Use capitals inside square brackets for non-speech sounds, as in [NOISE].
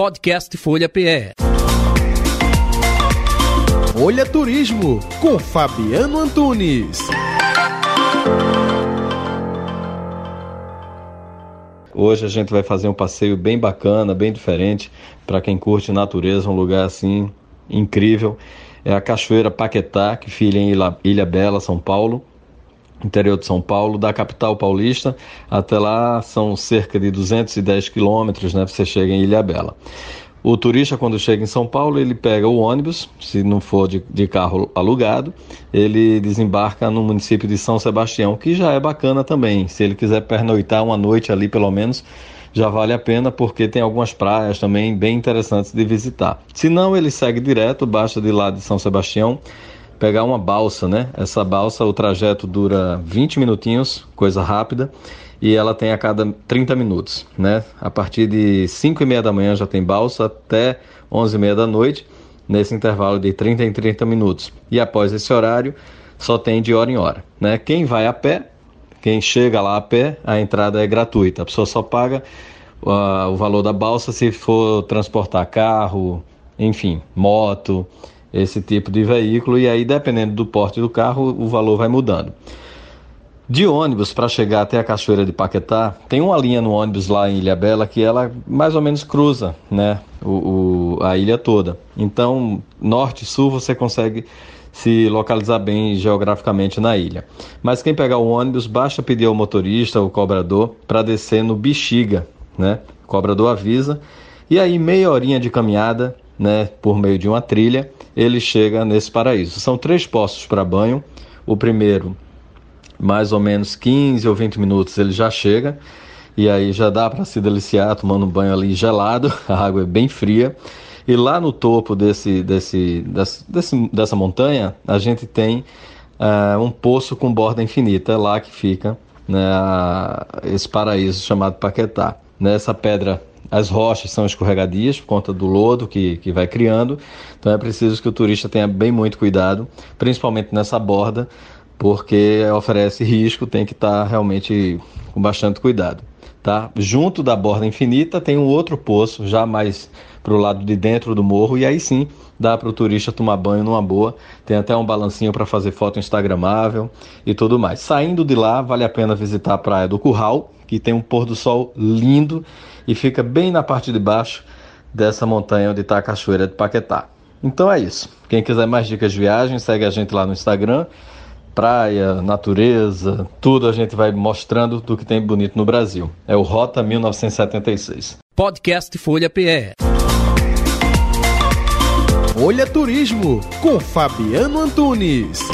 Podcast Folha PE. Folha Turismo com Fabiano Antunes. Hoje a gente vai fazer um passeio bem bacana, bem diferente para quem curte natureza, um lugar assim incrível. É a Cachoeira Paquetá, que fica em Ilha, Ilha Bela, São Paulo interior de São Paulo, da capital paulista até lá são cerca de 210 quilômetros, né? Você chega em Ilha Bela. O turista, quando chega em São Paulo, ele pega o ônibus, se não for de, de, carro alugado, ele desembarca no município de São Sebastião, que já é bacana também. Se ele quiser pernoitar uma noite ali, pelo menos, já vale a pena, porque tem algumas praias também bem interessantes de visitar. Se não, ele segue direto, basta de lá de São Sebastião pegar uma balsa, né? Essa balsa, o trajeto dura 20 minutinhos, coisa rápida, e ela tem a cada 30 minutos, né? A partir de 5 e meia da manhã já tem balsa até 11 e meia da noite, nesse intervalo de 30 em 30 minutos. E após esse horário, só tem de hora em hora, né? Quem vai a pé, quem chega lá a pé, a entrada é gratuita, a pessoa só paga uh, o valor da balsa se for transportar carro, enfim, moto, esse tipo de veículo e aí dependendo do porte do carro o valor vai mudando. De ônibus para chegar até a Cachoeira de Paquetá, tem uma linha no ônibus lá em Ilha Bela que ela mais ou menos cruza né, o, o a ilha toda. Então, norte e sul você consegue se localizar bem geograficamente na ilha. Mas quem pegar o ônibus, basta pedir ao motorista, o cobrador, para descer no Bexiga, né? O cobrador avisa. E aí, meia horinha de caminhada, né, por meio de uma trilha, ele chega nesse paraíso. São três poços para banho. O primeiro, mais ou menos 15 ou 20 minutos, ele já chega. E aí já dá para se deliciar tomando um banho ali gelado, [LAUGHS] a água é bem fria. E lá no topo desse, desse, desse, dessa montanha, a gente tem uh, um poço com borda infinita. É lá que fica né, esse paraíso chamado Paquetá. Nessa pedra as rochas são escorregadias por conta do lodo que, que vai criando, então é preciso que o turista tenha bem muito cuidado, principalmente nessa borda, porque oferece risco, tem que estar realmente com bastante cuidado. Tá? Junto da borda infinita tem um outro poço, já mais para o lado de dentro do morro, e aí sim dá para o turista tomar banho numa boa. Tem até um balancinho para fazer foto instagramável e tudo mais. Saindo de lá, vale a pena visitar a Praia do Curral, que tem um pôr do sol lindo e fica bem na parte de baixo dessa montanha onde está a Cachoeira de Paquetá. Então é isso. Quem quiser mais dicas de viagem, segue a gente lá no Instagram. Praia, natureza, tudo a gente vai mostrando do que tem bonito no Brasil. É o Rota 1976. Podcast Folha PE. Folha Turismo com Fabiano Antunes.